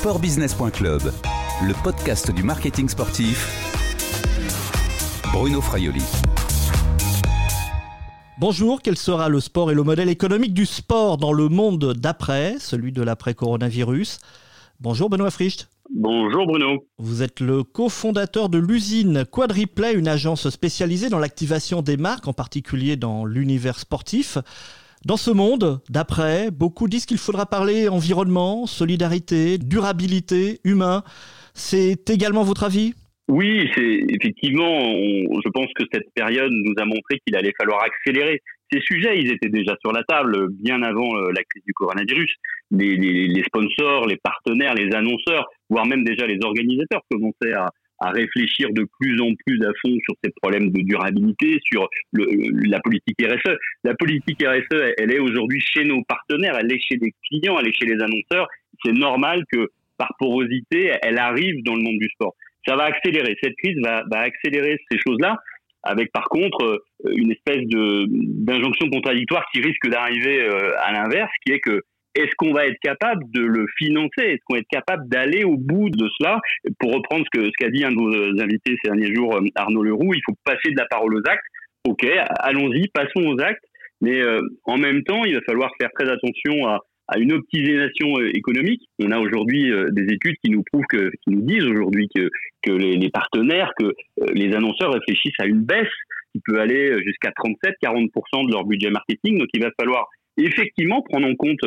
Sportbusiness.club, le podcast du marketing sportif. Bruno Fraioli. Bonjour, quel sera le sport et le modèle économique du sport dans le monde d'après, celui de l'après-coronavirus? Bonjour Benoît Fricht. Bonjour Bruno. Vous êtes le cofondateur de l'usine Quadriplay, une agence spécialisée dans l'activation des marques, en particulier dans l'univers sportif. Dans ce monde d'après, beaucoup disent qu'il faudra parler environnement, solidarité, durabilité, humain. C'est également votre avis? Oui, c'est effectivement, je pense que cette période nous a montré qu'il allait falloir accélérer. Ces sujets, ils étaient déjà sur la table bien avant euh, la crise du coronavirus. les sponsors, les partenaires, les annonceurs, voire même déjà les organisateurs commençaient à, à réfléchir de plus en plus à fond sur ces problèmes de durabilité, sur le, la politique RSE. La politique RSE, elle est aujourd'hui chez nos partenaires, elle est chez des clients, elle est chez les annonceurs. C'est normal que par porosité, elle arrive dans le monde du sport. Ça va accélérer. Cette crise va, va accélérer ces choses-là, avec par contre une espèce d'injonction contradictoire qui risque d'arriver euh, à l'inverse, qui est que est-ce qu'on va être capable de le financer? Est-ce qu'on va être capable d'aller au bout de cela? Pour reprendre ce qu'a ce qu'a dit un de vos invités ces derniers jours, euh, Arnaud Leroux, il faut passer de la parole aux actes. Ok, allons-y, passons aux actes. Mais euh, en même temps, il va falloir faire très attention à, à une optimisation euh, économique. On a aujourd'hui des études qui nous prouvent que, qui nous disent aujourd'hui que, que les, les, partenaires, que les annonceurs réfléchissent à une baisse qui peut aller jusqu'à 37-40% de leur budget marketing. Donc il va falloir effectivement prendre en compte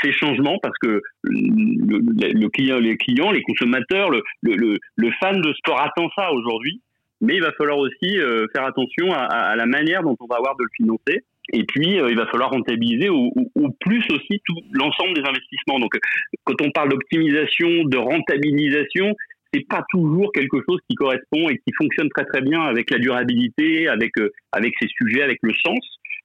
ces changements parce que le, client, les clients, les consommateurs, le, le, fan de sport attend ça aujourd'hui. Mais il va falloir aussi euh, faire attention à, la manière dont on va avoir de le financer. Et puis, euh, il va falloir rentabiliser au, au plus aussi tout l'ensemble des investissements. Donc, quand on parle d'optimisation, de rentabilisation, c'est pas toujours quelque chose qui correspond et qui fonctionne très très bien avec la durabilité, avec euh, avec ces sujets, avec le sens.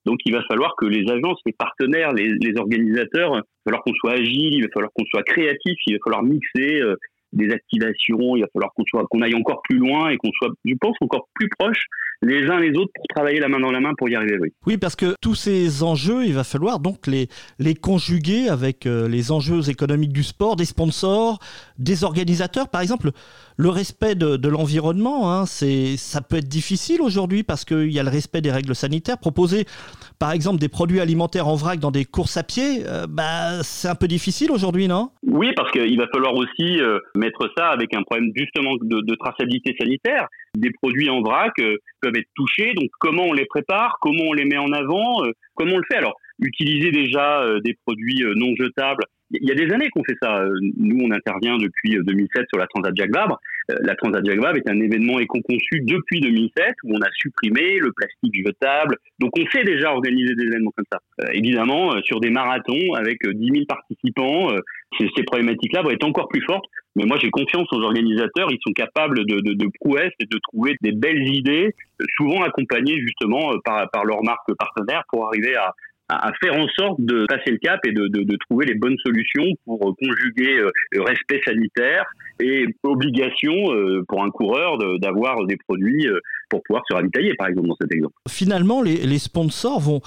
Donc il va falloir que les agences, les partenaires, les, organisateurs, il va falloir qu'on soit agile, il va falloir qu'on soit créatif, il va falloir mixer euh, des activations, il va falloir qu'on aille encore plus loin et qu'on soit, je pense, encore plus proche les uns les autres pour travailler la main dans la main pour y arriver. Oui, oui parce que tous ces enjeux, il va falloir donc les, les conjuguer avec euh, les enjeux économiques du sport, des sponsors, des organisateurs. Par exemple, le respect de, de l'environnement, hein, c'est, ça peut être difficile aujourd'hui parce qu'il y a le respect des règles sanitaires. Proposer, par exemple, des produits alimentaires en vrac dans des courses à pied, euh, bah, c'est un peu difficile aujourd'hui, non? Oui, parce qu'il va falloir aussi euh, mettre ça avec un problème justement de, de traçabilité sanitaire des produits en vrac euh, peuvent être touchés. Donc comment on les prépare, comment on les met en avant, euh, comment on le fait? Alors utiliser déjà euh, des produits non jetables. Il y a des années qu'on fait ça. Nous, on intervient depuis 2007 sur la Transat Jacques Vabre. La Transat Jacques Vabre est un événement éco-conçu depuis 2007 où on a supprimé le plastique jetable. Donc, on sait déjà organiser des événements comme ça. évidemment, sur des marathons avec 10 000 participants, ces, problématiques-là vont être encore plus fortes. Mais moi, j'ai confiance aux organisateurs. Ils sont capables de, de, prouesses et de trouver des belles idées, souvent accompagnées justement euh, par, par leurs marques partenaires pour arriver à, faire en sorte de passer le cap et de, trouver les bonnes solutions pour conjuguer euh, respect sanitaire et obligation euh, pour un coureur d'avoir des produits pour pouvoir se ravitailler, par exemple, dans cet exemple. Finalement, les sponsors vont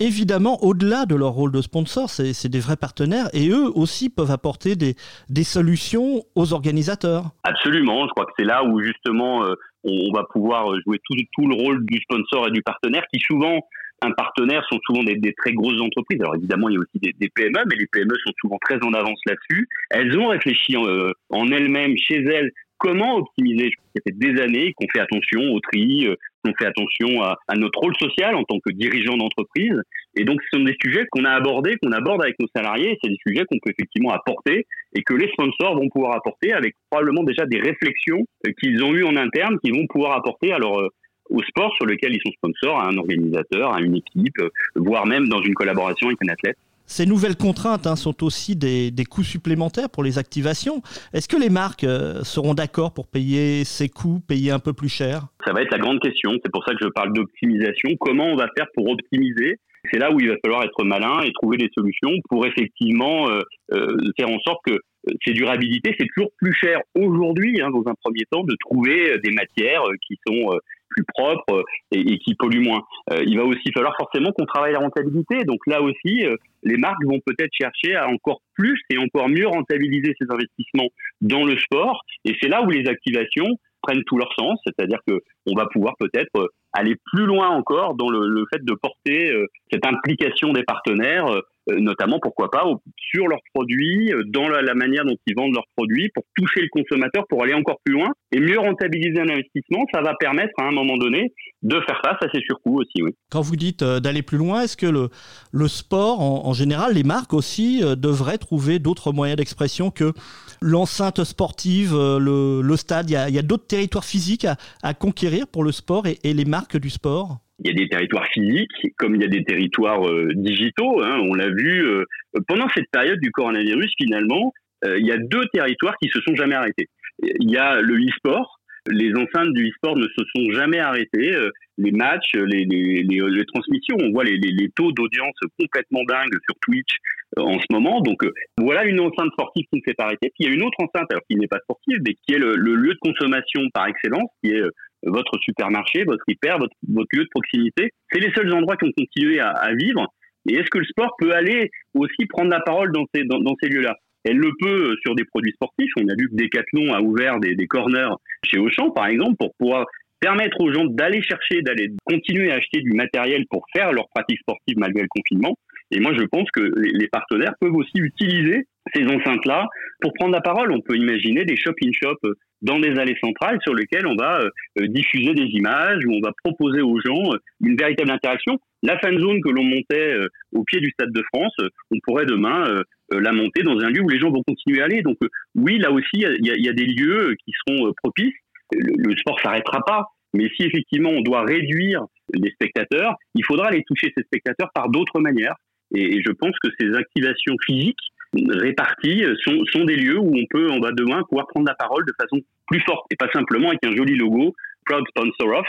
évidemment, au-delà de leur rôle de sponsor, c'est des vrais partenaires et eux aussi peuvent apporter des, solutions aux organisateurs. Absolument, je crois que c'est là où justement euh, on, va pouvoir jouer tout, le rôle du sponsor et du partenaire qui souvent, un partenaire sont souvent des, très grosses entreprises. Alors évidemment, il y a aussi des, PME, mais les PME sont souvent très en avance là-dessus. Elles ont réfléchi euh, en elles-mêmes, chez elles, comment optimiser. Ça fait des années qu'on fait attention au tri, euh, qu'on fait attention à, notre rôle social en tant que dirigeant d'entreprise. Et donc, ce sont des sujets qu'on a abordés, qu'on aborde avec nos salariés. C'est des sujets qu'on peut effectivement apporter et que les sponsors vont pouvoir apporter avec probablement déjà des réflexions euh, qu'ils ont eues en interne, qu'ils vont pouvoir apporter euh, au sport sur lequel ils sont sponsors, à un organisateur, à une équipe, voire même dans une collaboration avec un athlète. Ces nouvelles contraintes hein, sont aussi des, des, coûts supplémentaires pour les activations. Est-ce que les marques euh, seront d'accord pour payer ces coûts, payer un peu plus cher? Ça va être la grande question. C'est pour ça que je parle d'optimisation. Comment on va faire pour optimiser? C'est là où il va falloir être malin et trouver des solutions pour effectivement euh, euh, faire en sorte que ces durabilités, c'est toujours plus cher aujourd'hui, hein, dans un premier temps, de trouver des matières qui sont plus propre et, qui pollue moins. il va aussi falloir forcément qu'on travaille la rentabilité. Donc là aussi, les marques vont peut-être chercher à encore plus et encore mieux rentabiliser ces investissements dans le sport. Et c'est là où les activations prennent tout leur sens, c'est-à-dire que on va pouvoir peut-être aller plus loin encore dans le, fait de porter cette implication des partenaires euh, notamment pourquoi pas sur leurs produits, euh, dans la, manière dont ils vendent leurs produits, pour toucher le consommateur, pour aller encore plus loin et mieux rentabiliser un investissement. Ça va permettre à un moment donné de faire face à ces surcoûts aussi. Oui. Quand vous dites euh, d'aller plus loin, est-ce que le, le sport, en, général, les marques aussi devraient trouver d'autres moyens d'expression que l'enceinte sportive, le, stade? Il y a, d'autres territoires physiques à, conquérir pour le sport et les marques du sport? Il y a des territoires physiques, comme il y a des territoires euh, digitaux. Hein. On l'a vu euh, pendant cette période du coronavirus. Finalement, euh, il y a deux territoires qui se sont jamais arrêtés. Il y a le e-sport. Les enceintes du e-sport ne se sont jamais arrêtées. les matchs, les, les, les, les, transmissions, on voit les, taux d'audience complètement dingues sur Twitch en ce moment. Donc voilà une enceinte sportive qui ne s'est pas arrêtée. Puis il y a une autre enceinte, alors qui n'est pas sportive, mais qui est le, le, lieu de consommation par excellence, qui est votre supermarché, votre hyper, votre, lieu de proximité. C'est les seuls endroits qui ont continué à, vivre. Et est-ce que le sport peut aller aussi prendre la parole dans ces, dans, ces lieux-là? Elle le peut sur des produits sportifs. On a vu que Decathlon a ouvert des, des corners chez Auchan, par exemple, pour pouvoir permettre aux gens d'aller chercher, d'aller continuer à acheter du matériel pour faire leur pratique sportive malgré le confinement. Et moi, je pense que les partenaires peuvent aussi utiliser ces enceintes-là pour prendre la parole. On peut imaginer des shop-in-shop dans des allées centrales sur lesquelles on va euh, diffuser des images, où on va proposer aux gens euh, une véritable interaction. La fan zone que l'on montait euh, au pied du Stade de France, on pourrait demain la monter dans un lieu où les gens vont continuer à aller. Donc oui, là aussi, il y, a des lieux qui seront propices. Le, le sport s'arrêtera pas. Mais si effectivement on doit réduire les spectateurs, il faudra aller toucher ces spectateurs par d'autres manières. Et, je pense que ces activations physiques réparties sont, sont, des lieux où on peut, on va demain pouvoir prendre la parole de façon plus forte et pas simplement avec un joli logo, proud sponsor of.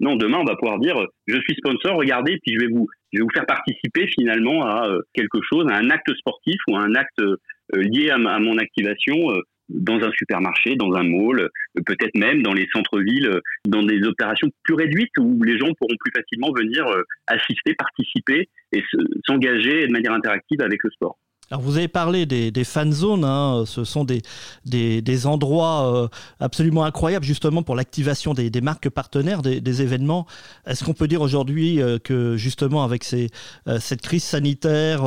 Non, demain on va pouvoir dire je suis sponsor, regardez, puis je vais vous, je vais vous faire participer finalement à euh, quelque chose, à un acte sportif ou à un acte euh, lié à, mon activation euh, dans un supermarché, dans un mall, peut-être même dans les centres-villes, dans des opérations plus réduites où les gens pourront plus facilement venir assister, participer et s'engager de manière interactive avec le sport. Alors vous avez parlé des, fan zones, hein. ce sont des, des, endroits euh, absolument incroyables justement pour l'activation des, marques partenaires des, événements. Est-ce qu'on peut dire aujourd'hui euh, que justement avec euh, cette crise sanitaire,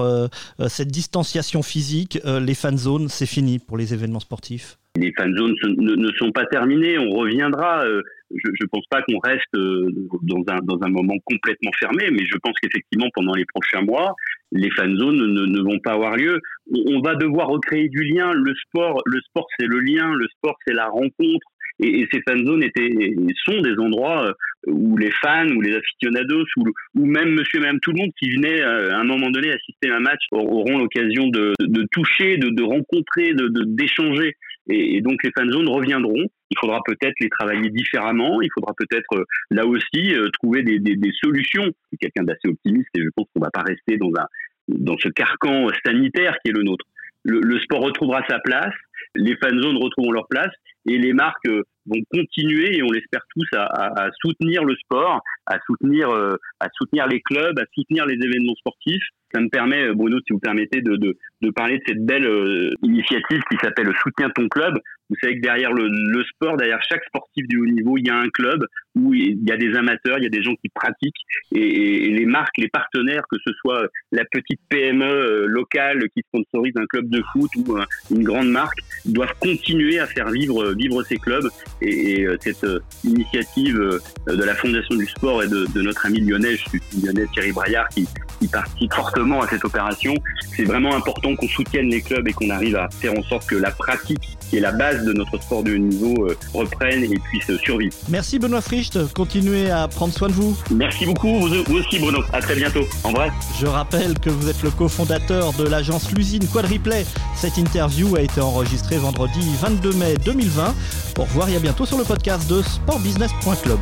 cette distanciation physique, les fan zones, c'est fini pour les événements sportifs? Les fan zones ne, sont pas terminées. On reviendra. je ne pense pas qu'on reste dans un, dans un moment complètement fermé, mais je pense qu'effectivement, pendant les prochains mois, les fan zones ne, vont pas avoir lieu. On, va devoir recréer du lien. Le sport, le sport, c'est le lien. Le sport, c'est la rencontre. Et, ces fan zones étaient, sont des endroits euh, où les fans, ou les aficionados, ou, même monsieur, même tout le monde qui venait euh, à un moment donné assister à un match auront l'occasion de, de, toucher, de, de rencontrer, de Et, donc les fan zones reviendront. Il faudra peut-être les travailler différemment. Il faudra peut-être euh, là aussi trouver des, des, des solutions. C'est quelqu'un d'assez optimiste et je pense qu'on va pas rester dans un dans ce carcan sanitaire qui est le nôtre. Le, le sport retrouvera sa place, les fan zones retrouveront leur place et les marques euh, vont continuer et on l'espère tous à, à, à, soutenir le sport, à soutenir, euh, à soutenir les clubs, à soutenir les événements sportifs. Ça me permet, euh, Bruno, si vous permettez, de, de, de parler de cette belle initiative qui s'appelle Soutiens ton club. Vous savez que derrière le, le, sport, derrière chaque sportif du haut niveau, il y a un club où il y a des amateurs, il y a des gens qui pratiquent et, et les marques, les partenaires, que ce soit la petite PME locale qui sponsorise un club de foot ou une grande marque, doivent continuer à faire vivre, vivre ces clubs et, euh, cette euh, initiative euh, de la Fondation du Sport et de, notre ami lyonnais, je suis lyonnais Thierry Braillard, qui, qui participe fortement à cette opération. C'est vraiment important qu'on soutienne les clubs et qu'on arrive à faire en sorte que la pratique, qui est la base de notre sport de haut niveau, reprenne et puisse survivre. Merci Benoît Fricht, continuez à prendre soin de vous. Merci beaucoup, vous, aussi Bruno. À très bientôt. En vrai. Je rappelle que vous êtes le cofondateur de l'agence L'usine Quadriplay. Cette interview a été enregistrée vendredi 22 mai 2020. Pour voir et à bientôt sur le podcast de sportbusiness.club.